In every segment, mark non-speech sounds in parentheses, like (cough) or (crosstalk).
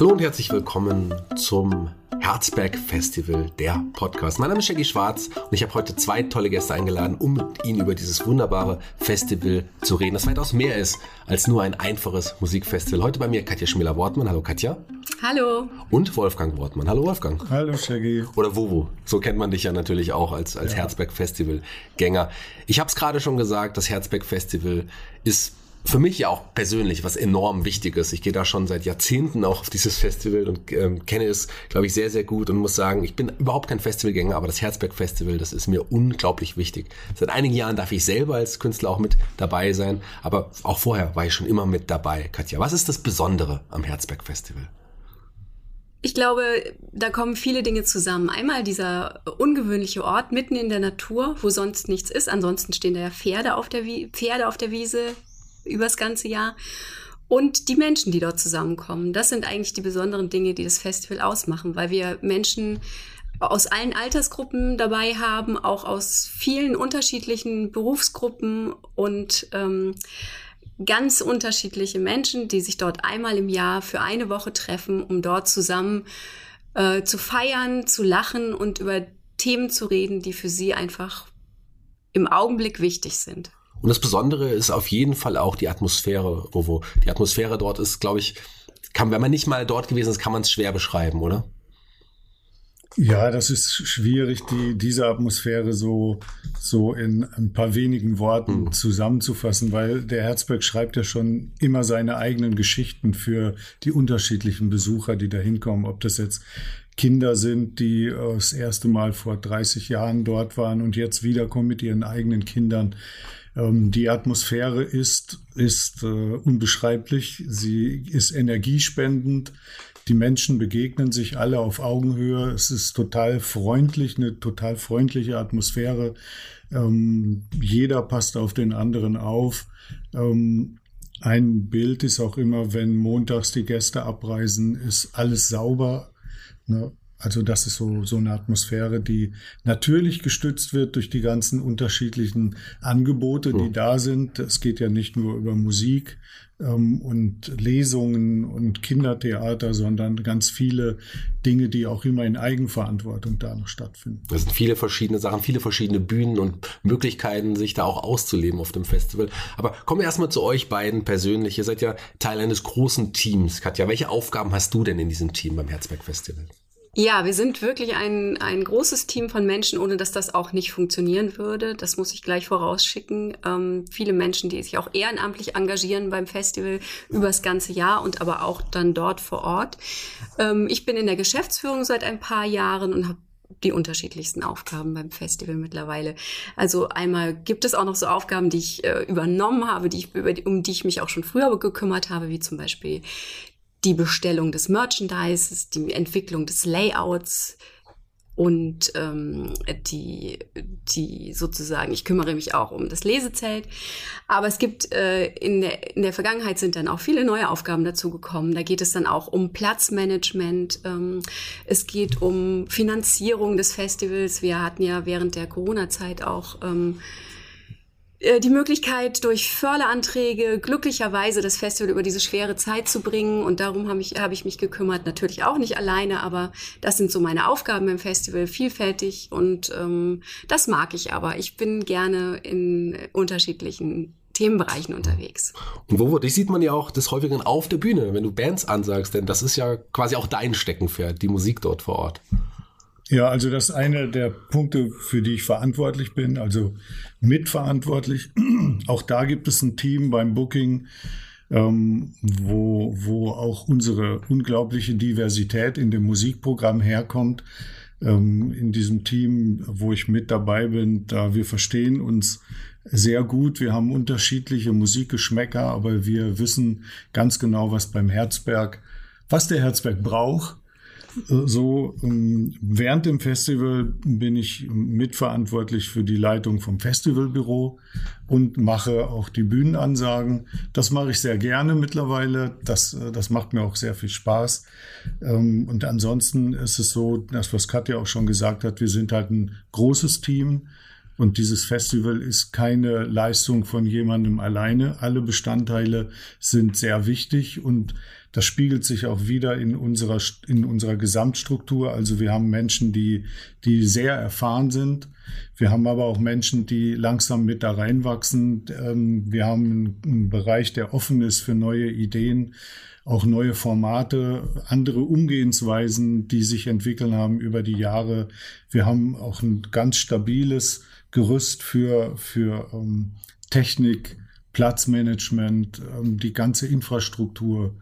Hallo und herzlich willkommen zum Herzberg Festival, der Podcast. Mein Name ist Shaggy Schwarz und ich habe heute zwei tolle Gäste eingeladen, um mit ihnen über dieses wunderbare Festival zu reden, das weitaus mehr ist als nur ein einfaches Musikfestival. Heute bei mir Katja Schmiller-Wortmann. Hallo Katja. Hallo. Und Wolfgang Wortmann. Hallo Wolfgang. Hallo Shaggy. Oder Wowo. So kennt man dich ja natürlich auch als, als ja. Herzberg Festival Gänger. Ich habe es gerade schon gesagt, das Herzberg Festival ist für mich ja auch persönlich was enorm Wichtiges. Ich gehe da schon seit Jahrzehnten auch auf dieses Festival und ähm, kenne es, glaube ich, sehr, sehr gut und muss sagen, ich bin überhaupt kein Festivalgänger, aber das Herzberg Festival, das ist mir unglaublich wichtig. Seit einigen Jahren darf ich selber als Künstler auch mit dabei sein, aber auch vorher war ich schon immer mit dabei. Katja, was ist das Besondere am Herzberg Festival? Ich glaube, da kommen viele Dinge zusammen. Einmal dieser ungewöhnliche Ort mitten in der Natur, wo sonst nichts ist. Ansonsten stehen da ja Pferde auf der, Wie Pferde auf der Wiese, übers ganze Jahr. Und die Menschen, die dort zusammenkommen. Das sind eigentlich die besonderen Dinge, die das Festival ausmachen, weil wir Menschen aus allen Altersgruppen dabei haben, auch aus vielen unterschiedlichen Berufsgruppen und ähm, ganz unterschiedliche Menschen, die sich dort einmal im Jahr für eine Woche treffen, um dort zusammen äh, zu feiern, zu lachen und über Themen zu reden, die für sie einfach im Augenblick wichtig sind. Und das Besondere ist auf jeden Fall auch die Atmosphäre, wo die Atmosphäre dort ist, glaube ich, kann, wenn man nicht mal dort gewesen ist, kann man es schwer beschreiben, oder? Ja, das ist schwierig, die, diese Atmosphäre so, so in ein paar wenigen Worten mhm. zusammenzufassen, weil der Herzberg schreibt ja schon immer seine eigenen Geschichten für die unterschiedlichen Besucher, die da hinkommen. Ob das jetzt Kinder sind, die das erste Mal vor 30 Jahren dort waren und jetzt wiederkommen mit ihren eigenen Kindern. Ähm, die Atmosphäre ist, ist äh, unbeschreiblich. Sie ist energiespendend. Die Menschen begegnen sich alle auf Augenhöhe. Es ist total freundlich, eine total freundliche Atmosphäre. Ähm, jeder passt auf den anderen auf. Ähm, ein Bild ist auch immer, wenn montags die Gäste abreisen, ist alles sauber. Ne? Also das ist so, so eine Atmosphäre, die natürlich gestützt wird durch die ganzen unterschiedlichen Angebote, die mhm. da sind. Es geht ja nicht nur über Musik ähm, und Lesungen und Kindertheater, sondern ganz viele Dinge, die auch immer in Eigenverantwortung da noch stattfinden. Es sind viele verschiedene Sachen, viele verschiedene Bühnen und Möglichkeiten, sich da auch auszuleben auf dem Festival. Aber kommen wir erstmal zu euch beiden persönlich. Ihr seid ja Teil eines großen Teams. Katja, welche Aufgaben hast du denn in diesem Team beim Herzberg Festival? Ja, wir sind wirklich ein, ein großes Team von Menschen, ohne dass das auch nicht funktionieren würde. Das muss ich gleich vorausschicken. Ähm, viele Menschen, die sich auch ehrenamtlich engagieren beim Festival übers ganze Jahr und aber auch dann dort vor Ort. Ähm, ich bin in der Geschäftsführung seit ein paar Jahren und habe die unterschiedlichsten Aufgaben beim Festival mittlerweile. Also einmal gibt es auch noch so Aufgaben, die ich äh, übernommen habe, die ich, über um die ich mich auch schon früher gekümmert habe, wie zum Beispiel die Bestellung des Merchandises, die Entwicklung des Layouts und ähm, die, die sozusagen, ich kümmere mich auch um das Lesezelt. Aber es gibt äh, in, der, in der Vergangenheit sind dann auch viele neue Aufgaben dazu gekommen. Da geht es dann auch um Platzmanagement, ähm, es geht um Finanzierung des Festivals. Wir hatten ja während der Corona-Zeit auch ähm, äh, die Möglichkeit, durch Förderanträge glücklicherweise das Festival über diese schwere Zeit zu bringen. Und darum habe ich, hab ich mich gekümmert. Natürlich auch nicht alleine, aber das sind so meine Aufgaben im Festival, vielfältig. Und ähm, das mag ich aber. Ich bin gerne in unterschiedlichen Themenbereichen unterwegs. Und wo dich sieht man ja auch des Häufigeren auf der Bühne, wenn du Bands ansagst, denn das ist ja quasi auch dein Steckenpferd, die Musik dort vor Ort. Ja, also das ist einer der Punkte, für die ich verantwortlich bin, also mitverantwortlich. (clears throat) Auch da gibt es ein Team beim Booking, ähm, wo, wo auch unsere unglaubliche Diversität in dem Musikprogramm herkommt. Ähm, in diesem Team, wo ich mit dabei bin, da wir verstehen uns sehr gut. Wir haben unterschiedliche Musikgeschmäcker, aber wir wissen ganz genau, was beim Herzberg, was der Herzberg braucht so, ähm, während dem Festival bin ich mitverantwortlich für die Leitung vom Festivalbüro und mache auch die Bühnenansagen. Das mache ich sehr gerne mittlerweile. Das, äh, das macht mir auch sehr viel Spaß. Ähm, und ansonsten ist es so, das, was Katja auch schon gesagt hat, wir sind halt ein großes Team. Und dieses Festival ist keine Leistung von jemandem alleine. Alle Bestandteile sind sehr wichtig und das spiegelt sich auch wieder in unserer, in unserer Gesamtstruktur. Also wir haben Menschen, die, die sehr erfahren sind. Wir haben aber auch Menschen, die langsam mit da reinwachsen. Ähm, wir haben einen Bereich, der offen ist für neue Ideen, auch neue Formate, andere Umgehensweisen, die sich entwickeln haben über die Jahre. Wir haben auch ein ganz stabiles Gerüst für, für ähm, Technik, Platzmanagement, ähm, die ganze Infrastruktur.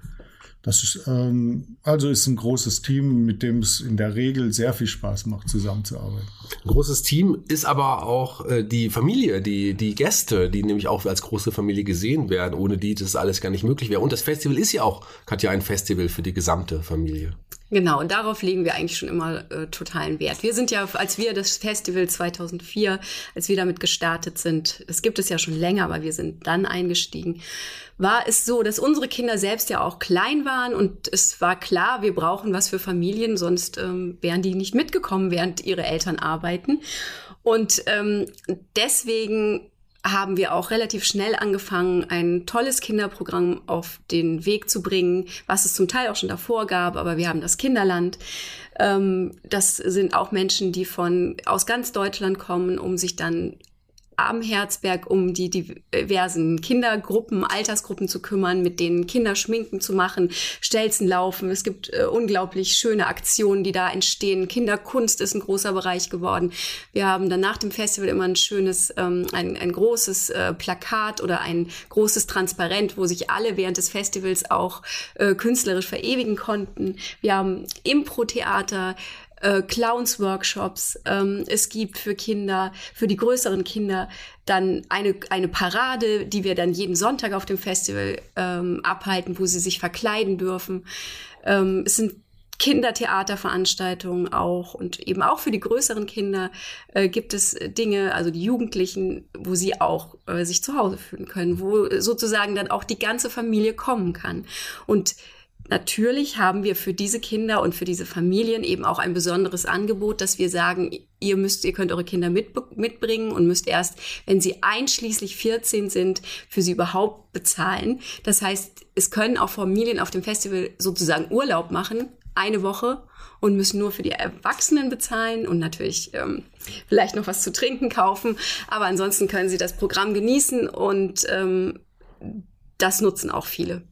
Das ist, ähm, also ist ein großes Team, mit dem es in der Regel sehr viel Spaß macht, zusammenzuarbeiten. Großes Team ist aber auch äh, die Familie, die, die Gäste, die nämlich auch als große Familie gesehen werden, ohne die das alles gar nicht möglich wäre. Und das Festival ist ja auch, hat ja ein Festival für die gesamte Familie. Genau, und darauf legen wir eigentlich schon immer äh, totalen Wert. Wir sind ja, als wir das Festival 2004, als wir damit gestartet sind, es gibt es ja schon länger, aber wir sind dann eingestiegen, war es so, dass unsere Kinder selbst ja auch klein waren und es war klar, wir brauchen was für Familien, sonst ähm, wären die nicht mitgekommen, während ihre Eltern arbeiten. Und ähm, deswegen haben wir auch relativ schnell angefangen, ein tolles Kinderprogramm auf den Weg zu bringen, was es zum Teil auch schon davor gab, aber wir haben das Kinderland. Ähm, das sind auch Menschen, die von aus ganz Deutschland kommen, um sich dann am Herzberg um die diversen Kindergruppen, Altersgruppen zu kümmern, mit denen Kinder schminken zu machen, Stelzen laufen. Es gibt äh, unglaublich schöne Aktionen, die da entstehen. Kinderkunst ist ein großer Bereich geworden. Wir haben dann nach dem Festival immer ein schönes, ähm, ein, ein großes äh, Plakat oder ein großes Transparent, wo sich alle während des Festivals auch äh, künstlerisch verewigen konnten. Wir haben Impro-Theater, äh, Clowns-Workshops. Ähm, es gibt für Kinder, für die größeren Kinder dann eine, eine Parade, die wir dann jeden Sonntag auf dem Festival ähm, abhalten, wo sie sich verkleiden dürfen. Ähm, es sind Kindertheaterveranstaltungen auch und eben auch für die größeren Kinder äh, gibt es Dinge, also die Jugendlichen, wo sie auch äh, sich zu Hause fühlen können, wo sozusagen dann auch die ganze Familie kommen kann. Und Natürlich haben wir für diese Kinder und für diese Familien eben auch ein besonderes Angebot, dass wir sagen, ihr müsst, ihr könnt eure Kinder mit, mitbringen und müsst erst, wenn sie einschließlich 14 sind, für sie überhaupt bezahlen. Das heißt, es können auch Familien auf dem Festival sozusagen Urlaub machen, eine Woche und müssen nur für die Erwachsenen bezahlen und natürlich ähm, vielleicht noch was zu trinken kaufen. Aber ansonsten können sie das Programm genießen und ähm, das nutzen auch viele.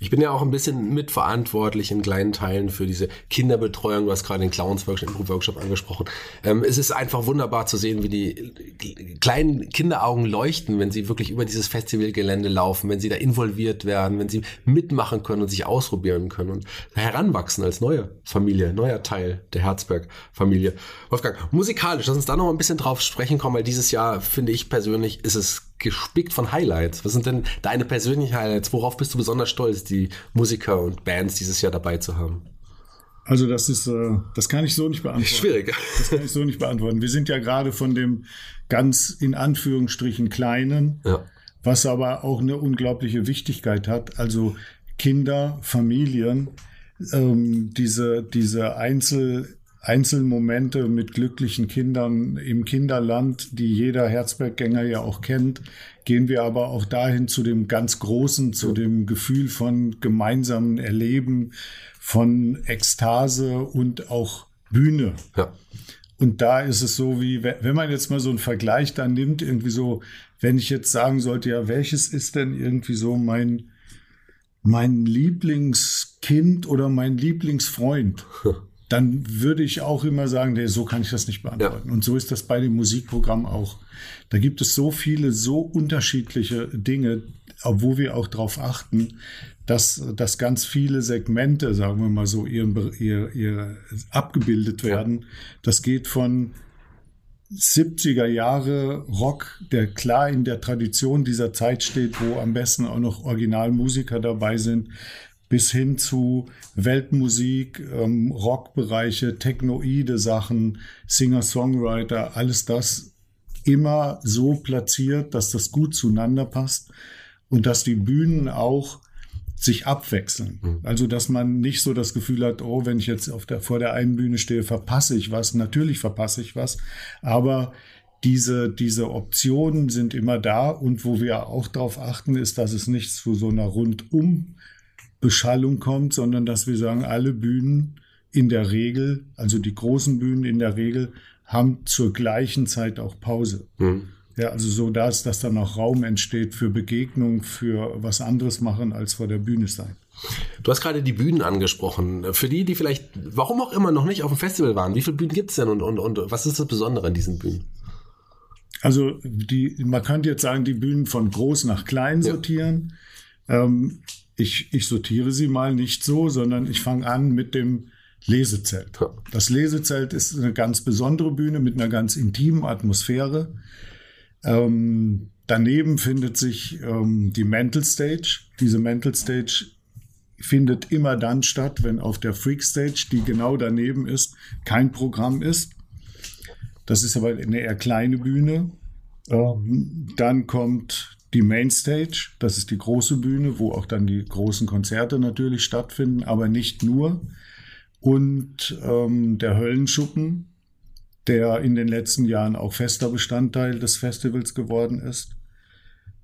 Ich bin ja auch ein bisschen mitverantwortlich in kleinen Teilen für diese Kinderbetreuung. Du hast gerade den Clowns Workshop, Workshop angesprochen. Ähm, es ist einfach wunderbar zu sehen, wie die kleinen Kinderaugen leuchten, wenn sie wirklich über dieses Festivalgelände laufen, wenn sie da involviert werden, wenn sie mitmachen können und sich ausprobieren können und heranwachsen als neue Familie, neuer Teil der Herzberg-Familie. Wolfgang, musikalisch, lass uns da noch ein bisschen drauf sprechen kommen, weil dieses Jahr, finde ich persönlich, ist es gespickt von Highlights. Was sind denn deine persönlichen Highlights? Worauf bist du besonders stolz, die Musiker und Bands dieses Jahr dabei zu haben? Also das ist, äh, das kann ich so nicht beantworten. Schwierig. Das kann ich so nicht beantworten. Wir sind ja gerade von dem ganz in Anführungsstrichen kleinen, ja. was aber auch eine unglaubliche Wichtigkeit hat. Also Kinder, Familien, ähm, diese, diese Einzel, Einzelmomente mit glücklichen Kindern im Kinderland, die jeder Herzberggänger ja auch kennt, gehen wir aber auch dahin zu dem ganz Großen, zu dem Gefühl von gemeinsamen Erleben, von Ekstase und auch Bühne. Ja. Und da ist es so, wie wenn man jetzt mal so einen Vergleich dann nimmt, irgendwie so, wenn ich jetzt sagen sollte, ja, welches ist denn irgendwie so mein, mein Lieblingskind oder mein Lieblingsfreund? (laughs) dann würde ich auch immer sagen, nee, so kann ich das nicht beantworten. Ja. Und so ist das bei dem Musikprogramm auch. Da gibt es so viele, so unterschiedliche Dinge, obwohl wir auch darauf achten, dass, dass ganz viele Segmente, sagen wir mal so, ihr, ihr, ihr abgebildet werden. Das geht von 70er Jahre Rock, der klar in der Tradition dieser Zeit steht, wo am besten auch noch Originalmusiker dabei sind, bis hin zu Weltmusik, ähm, Rockbereiche, technoide Sachen, Singer-Songwriter, alles das immer so platziert, dass das gut zueinander passt und dass die Bühnen auch sich abwechseln. Mhm. Also, dass man nicht so das Gefühl hat, oh, wenn ich jetzt der, vor der einen Bühne stehe, verpasse ich was. Natürlich verpasse ich was. Aber diese, diese Optionen sind immer da und wo wir auch darauf achten, ist, dass es nicht zu so einer Rundum-Beschallung kommt, sondern dass wir sagen, alle Bühnen in der Regel, also die großen Bühnen in der Regel, haben zur gleichen Zeit auch Pause. Mhm. Ja, also so dass, dass dann auch Raum entsteht für Begegnung, für was anderes machen als vor der Bühne sein. Du hast gerade die Bühnen angesprochen. Für die, die vielleicht, warum auch immer noch nicht auf dem Festival waren, wie viele Bühnen gibt es denn und, und, und was ist das Besondere an diesen Bühnen? Also die, man könnte jetzt sagen, die Bühnen von groß nach klein ja. Ähm, ich, ich sortiere sie mal nicht so, sondern ich fange an mit dem Lesezelt. Das Lesezelt ist eine ganz besondere Bühne mit einer ganz intimen Atmosphäre. Ähm, daneben findet sich ähm, die Mental Stage. Diese Mental Stage findet immer dann statt, wenn auf der Freak Stage, die genau daneben ist, kein Programm ist. Das ist aber eine eher kleine Bühne. Ähm, dann kommt die Main Stage, das ist die große Bühne, wo auch dann die großen Konzerte natürlich stattfinden, aber nicht nur. Und ähm, der Höllenschuppen, der in den letzten Jahren auch fester Bestandteil des Festivals geworden ist.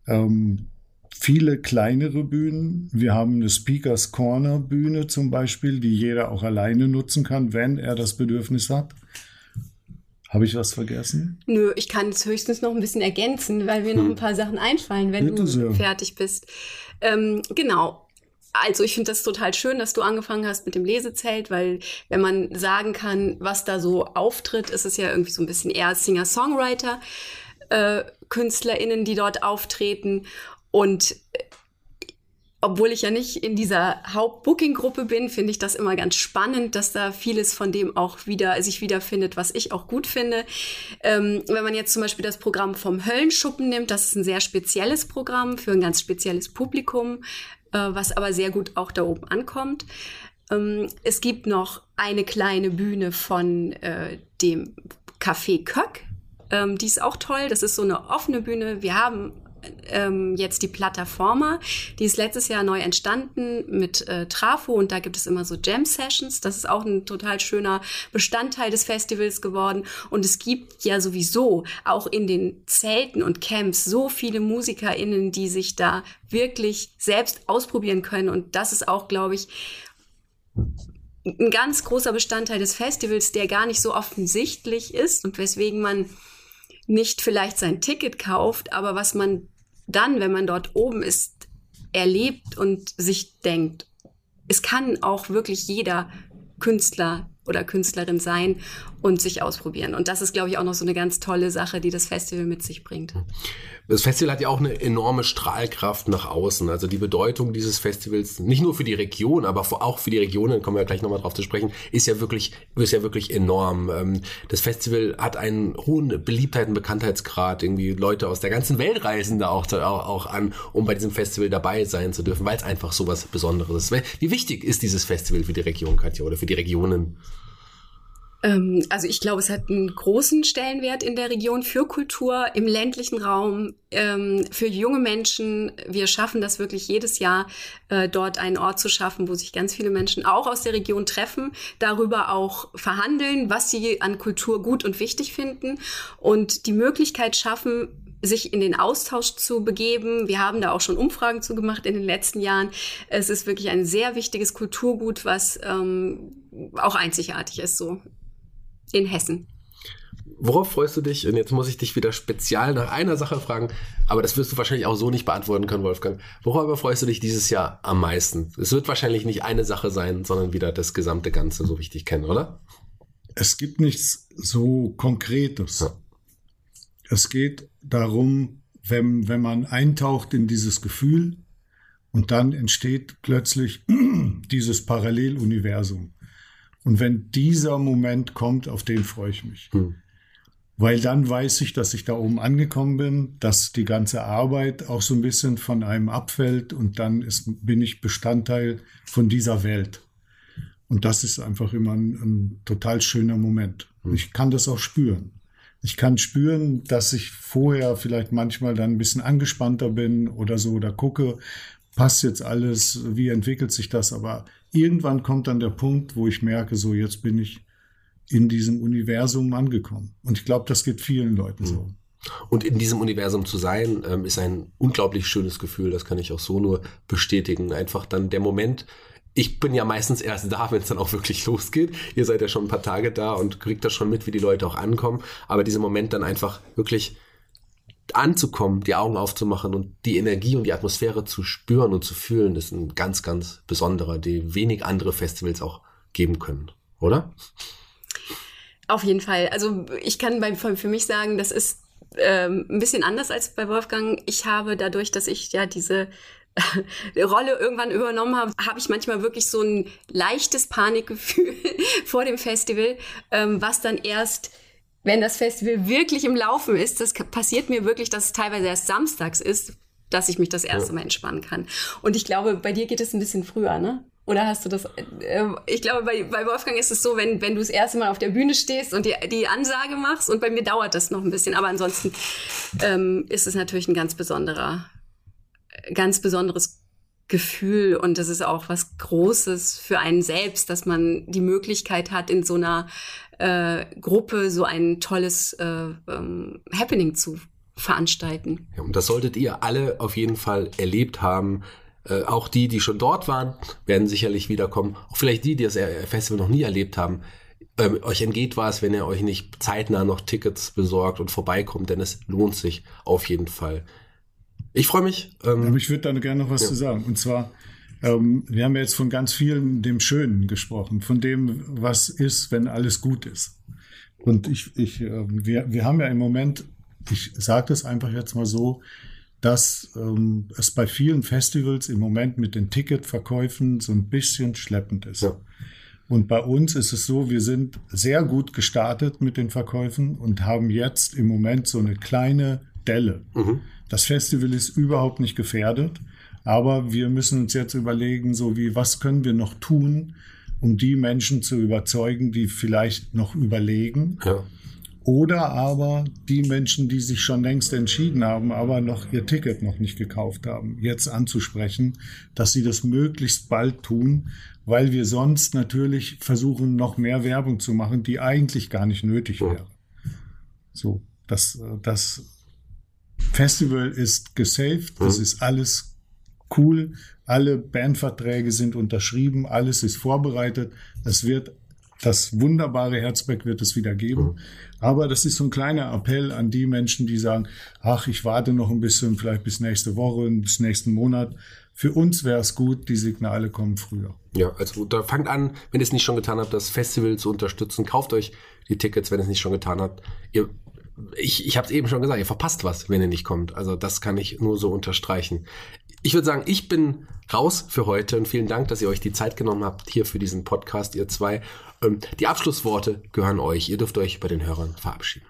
Ähm, viele kleinere Bühnen. Wir haben eine Speakers Corner Bühne zum Beispiel, die jeder auch alleine nutzen kann, wenn er das Bedürfnis hat. Habe ich was vergessen? Nö, ich kann es höchstens noch ein bisschen ergänzen, weil mir hm. noch ein paar Sachen einfallen, wenn Bitte du sehr. fertig bist. Ähm, genau. Also ich finde das total schön, dass du angefangen hast mit dem Lesezelt, weil wenn man sagen kann, was da so auftritt, ist es ja irgendwie so ein bisschen eher Singer-Songwriter, äh, KünstlerInnen, die dort auftreten. Und obwohl ich ja nicht in dieser Haupt-Booking-Gruppe bin, finde ich das immer ganz spannend, dass da vieles von dem auch wieder sich wiederfindet, was ich auch gut finde. Ähm, wenn man jetzt zum Beispiel das Programm vom Höllenschuppen nimmt, das ist ein sehr spezielles Programm für ein ganz spezielles Publikum äh, was aber sehr gut auch da oben ankommt. Ähm, es gibt noch eine kleine Bühne von äh, dem Café Köck. Ähm, die ist auch toll. Das ist so eine offene Bühne. Wir haben ähm, jetzt die Plataforma. Die ist letztes Jahr neu entstanden mit äh, Trafo und da gibt es immer so Jam Sessions. Das ist auch ein total schöner Bestandteil des Festivals geworden. Und es gibt ja sowieso auch in den Zelten und Camps so viele MusikerInnen, die sich da wirklich selbst ausprobieren können. Und das ist auch, glaube ich, ein ganz großer Bestandteil des Festivals, der gar nicht so offensichtlich ist und weswegen man nicht vielleicht sein Ticket kauft, aber was man dann, wenn man dort oben ist, erlebt und sich denkt, es kann auch wirklich jeder Künstler oder Künstlerin sein und sich ausprobieren. Und das ist, glaube ich, auch noch so eine ganz tolle Sache, die das Festival mit sich bringt. Das Festival hat ja auch eine enorme Strahlkraft nach außen. Also die Bedeutung dieses Festivals, nicht nur für die Region, aber auch für die Regionen, kommen wir gleich nochmal drauf zu sprechen, ist ja wirklich, ist ja wirklich enorm. Ähm, das Festival hat einen hohen Beliebtheit und Bekanntheitsgrad. Irgendwie Leute aus der ganzen Welt reisen da auch, auch, auch an, um bei diesem Festival dabei sein zu dürfen, weil es einfach so was Besonderes ist. Wie wichtig ist dieses Festival für die Region, Katja, oder für die Regionen? Ähm, also ich glaube, es hat einen großen Stellenwert in der Region für Kultur, im ländlichen Raum, ähm, für junge Menschen. Wir schaffen das wirklich jedes Jahr, äh, dort einen Ort zu schaffen, wo sich ganz viele Menschen auch aus der Region treffen, darüber auch verhandeln, was sie an Kultur gut und wichtig finden und die Möglichkeit schaffen, sich in den Austausch zu begeben. Wir haben da auch schon Umfragen zu gemacht in den letzten Jahren. Es ist wirklich ein sehr wichtiges Kulturgut, was ähm, auch einzigartig ist so in Hessen. Worauf freust du dich? Und jetzt muss ich dich wieder spezial nach einer Sache fragen, aber das wirst du wahrscheinlich auch so nicht beantworten können, Wolfgang. Worauf freust du dich dieses Jahr am meisten? Es wird wahrscheinlich nicht eine Sache sein, sondern wieder das gesamte Ganze, so wie ich dich kenne, oder? Es gibt nichts so Konkretes. Ja. Es geht darum, wenn, wenn man eintaucht in dieses Gefühl und dann entsteht plötzlich (clears throat) dieses Paralleluniversum. Und wenn dieser Moment kommt, auf den freue ich mich. Hm. Weil dann weiß ich, dass ich da oben angekommen bin, dass die ganze Arbeit auch so ein bisschen von einem abfällt und dann ist, bin ich Bestandteil von dieser Welt. Und das ist einfach immer ein, ein total schöner Moment. Hm. Ich kann das auch spüren. Ich kann spüren, dass ich vorher vielleicht manchmal dann ein bisschen angespannter bin oder so oder gucke, passt jetzt alles, wie entwickelt sich das, aber irgendwann kommt dann der Punkt, wo ich merke, so jetzt bin ich, in diesem Universum angekommen. Und ich glaube, das geht vielen Leuten so. Mhm. Und in diesem Universum zu sein, ähm, ist ein unglaublich schönes Gefühl. Das kann ich auch so nur bestätigen. Einfach dann der Moment, ich bin ja meistens erst da, wenn es dann auch wirklich (laughs) losgeht. Ihr seid ja schon ein paar Tage da und kriegt das schon mit, wie die Leute auch ankommen. Aber dieser Moment dann einfach wirklich anzukommen, die Augen aufzumachen und die Energie und die Atmosphäre zu spüren und zu fühlen, ist ein ganz, ganz besonderer, die wenig andere Festivals auch geben können, oder? Auf jeden Fall. Also ich kann bei, für mich sagen, das ist ähm, ein bisschen anders als bei Wolfgang. Ich habe dadurch, dass ich ja diese Rolle irgendwann übernommen habe, habe ich manchmal wirklich so ein leichtes Panikgefühl (laughs) vor dem Festival, ähm, was dann erst wenn das Festival wirklich im Laufen ist, das passiert mir wirklich, dass es teilweise erst samstags ist, dass ich mich das erste Mal entspannen kann. Und ich glaube, bei dir geht es ein bisschen früher, ne? Oder hast du das? Äh, ich glaube, bei, bei Wolfgang ist es so, wenn, wenn du das erste Mal auf der Bühne stehst und die, die Ansage machst, und bei mir dauert das noch ein bisschen, aber ansonsten ähm, ist es natürlich ein ganz besonderer, ganz besonderes Gefühl und das ist auch was Großes für einen selbst, dass man die Möglichkeit hat, in so einer äh, Gruppe so ein tolles äh, ähm, Happening zu veranstalten. Ja, und das solltet ihr alle auf jeden Fall erlebt haben. Äh, auch die, die schon dort waren, werden sicherlich wiederkommen. Auch vielleicht die, die das Festival noch nie erlebt haben. Ähm, euch entgeht was, wenn ihr euch nicht zeitnah noch Tickets besorgt und vorbeikommt, denn es lohnt sich auf jeden Fall. Ich freue mich. Ähm, Aber ich würde da gerne noch was ja. zu sagen. Und zwar, ähm, wir haben ja jetzt von ganz vielen dem Schönen gesprochen, von dem, was ist, wenn alles gut ist. Und ich, ich, äh, wir, wir haben ja im Moment, ich sage das einfach jetzt mal so, dass ähm, es bei vielen Festivals im Moment mit den Ticketverkäufen so ein bisschen schleppend ist. Ja. Und bei uns ist es so, wir sind sehr gut gestartet mit den Verkäufen und haben jetzt im Moment so eine kleine Delle. Mhm. Das Festival ist überhaupt nicht gefährdet. Aber wir müssen uns jetzt überlegen, so wie, was können wir noch tun, um die Menschen zu überzeugen, die vielleicht noch überlegen. Ja. Oder aber die Menschen, die sich schon längst entschieden haben, aber noch ihr Ticket noch nicht gekauft haben, jetzt anzusprechen, dass sie das möglichst bald tun, weil wir sonst natürlich versuchen, noch mehr Werbung zu machen, die eigentlich gar nicht nötig wäre. So, das, das Festival ist gesaved, das ist alles cool. Alle Bandverträge sind unterschrieben, alles ist vorbereitet. Es wird das wunderbare Herzberg wird es wieder geben. Mhm. Aber das ist so ein kleiner Appell an die Menschen, die sagen, ach, ich warte noch ein bisschen, vielleicht bis nächste Woche, bis nächsten Monat. Für uns wäre es gut, die Signale kommen früher. Ja, also da fangt an, wenn ihr es nicht schon getan habt, das Festival zu unterstützen. Kauft euch die Tickets, wenn ihr es nicht schon getan habt. Ihr, ich ich habe es eben schon gesagt, ihr verpasst was, wenn ihr nicht kommt. Also das kann ich nur so unterstreichen. Ich würde sagen, ich bin raus für heute und vielen Dank, dass ihr euch die Zeit genommen habt hier für diesen Podcast, ihr zwei. Ähm, die Abschlussworte gehören euch. Ihr dürft euch bei den Hörern verabschieden.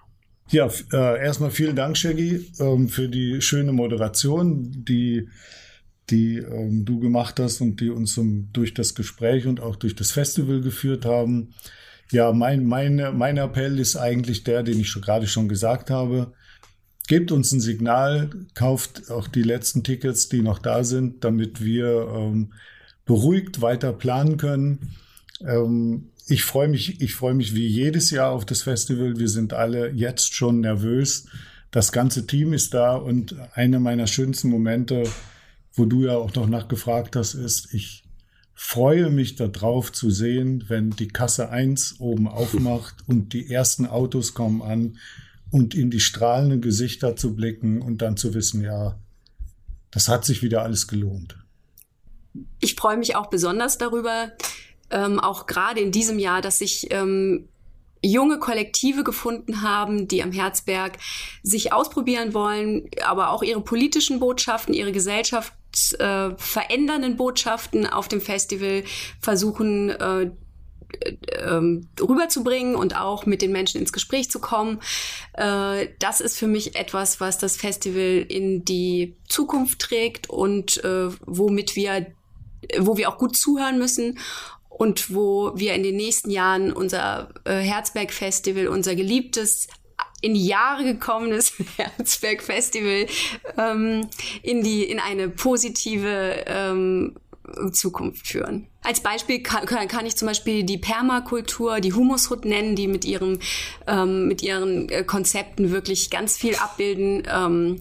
Ja, äh, erstmal vielen Dank, Shaggy, ähm, für die schöne Moderation, die, die ähm, du gemacht hast und die uns um, durch das Gespräch und auch durch das Festival geführt haben. Ja, mein, mein, mein Appell ist eigentlich der, den ich schon gerade schon gesagt habe. Gebt uns ein Signal, kauft auch die letzten Tickets, die noch da sind, damit wir ähm, beruhigt weiter planen können. Ähm, ich freue mich, ich freue mich wie jedes Jahr auf das Festival. Wir sind alle jetzt schon nervös. Das ganze Team ist da und einer meiner schönsten Momente, wo du ja auch noch nachgefragt hast, ist, ich freue mich darauf zu sehen, wenn die Kasse 1 oben aufmacht (laughs) und die ersten Autos kommen an und in die strahlenden Gesichter zu blicken und dann zu wissen, ja, das hat sich wieder alles gelohnt. Ich freue mich auch besonders darüber, ähm, auch gerade in diesem Jahr, dass sich ähm, junge Kollektive gefunden haben, die am Herzberg sich ausprobieren wollen, aber auch ihre politischen Botschaften, ihre Gesellschaft äh, verändernden Botschaften auf dem Festival versuchen äh, ähm, rüberzubringen und auch mit den Menschen ins Gespräch zu kommen. Äh, das ist für mich etwas, was das Festival in die Zukunft trägt und äh, womit wir, wo wir auch gut zuhören müssen und wo wir in den nächsten Jahren unser äh, Herzberg Festival, unser geliebtes in Jahre gekommenes (laughs) Herzberg Festival ähm, in die in eine positive ähm, Zukunft führen. Als Beispiel kann, kann, ich zum Beispiel die Permakultur, die Humushut nennen, die mit ihrem ähm, mit ihren äh, Konzepten wirklich ganz viel abbilden ähm,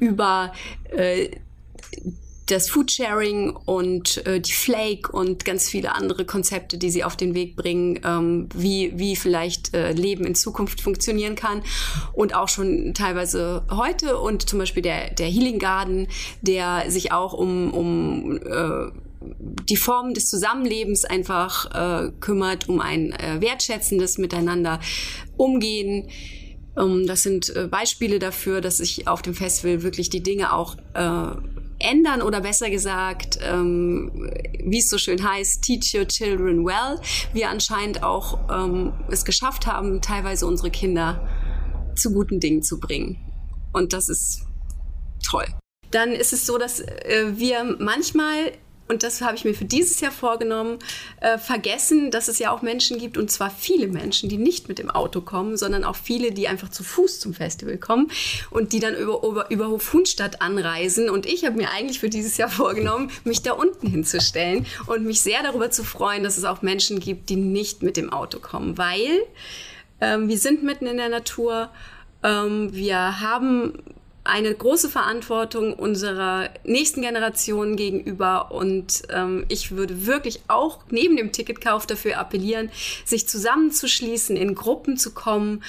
über äh, das Foodsharing und äh, die Flake und ganz viele andere Konzepte, die sie auf den Weg bringen, ähm, wie, wie vielleicht äh, Leben in Zukunft funktionieren kann. Und auch schon teilweise heute und zum Beispiel der, der Healing Garden, der sich auch um, um äh, die Form des Zusammenlebens einfach äh, kümmert, um ein äh, wertschätzendes Miteinander umgehen. Um, ähm, das sind äh, Beispiele dafür, dass sich auf dem Festival wirklich die Dinge auch äh, ändern oder besser gesagt, ähm, wie es so schön heißt, teach your children well, wir anscheinend auch ähm, es geschafft haben, teilweise unsere Kinder zu guten Dingen zu bringen. Und das ist toll. Dann ist es so, dass äh, wir manchmal und das habe ich mir für dieses Jahr vorgenommen, äh, vergessen, dass es ja auch Menschen gibt, und zwar viele Menschen, die nicht mit dem Auto kommen, sondern auch viele, die einfach zu Fuß zum Festival kommen und die dann über, über, über Hofhuhnstadt anreisen. Und ich habe mir eigentlich für dieses Jahr vorgenommen, mich da unten hinzustellen und mich sehr darüber zu freuen, dass es auch Menschen gibt, die nicht mit dem Auto kommen, weil ähm, wir sind mitten in der Natur. Ähm, wir haben eine große Verantwortung unserer nächsten Generation gegenüber und ähm, ich würde wirklich auch neben dem Ticketkauf dafür appellieren, sich zusammenzuschließen, in Gruppen zu kommen,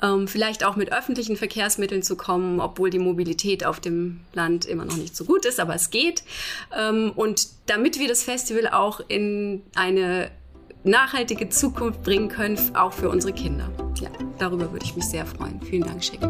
ähm, vielleicht auch mit öffentlichen Verkehrsmitteln zu kommen, obwohl die Mobilität auf dem Land immer noch nicht so gut ist, aber es geht. Ähm, und damit wir das Festival auch in eine nachhaltige Zukunft bringen können, auch für unsere Kinder. Ja, darüber würde ich mich sehr freuen. Vielen Dank, Schick.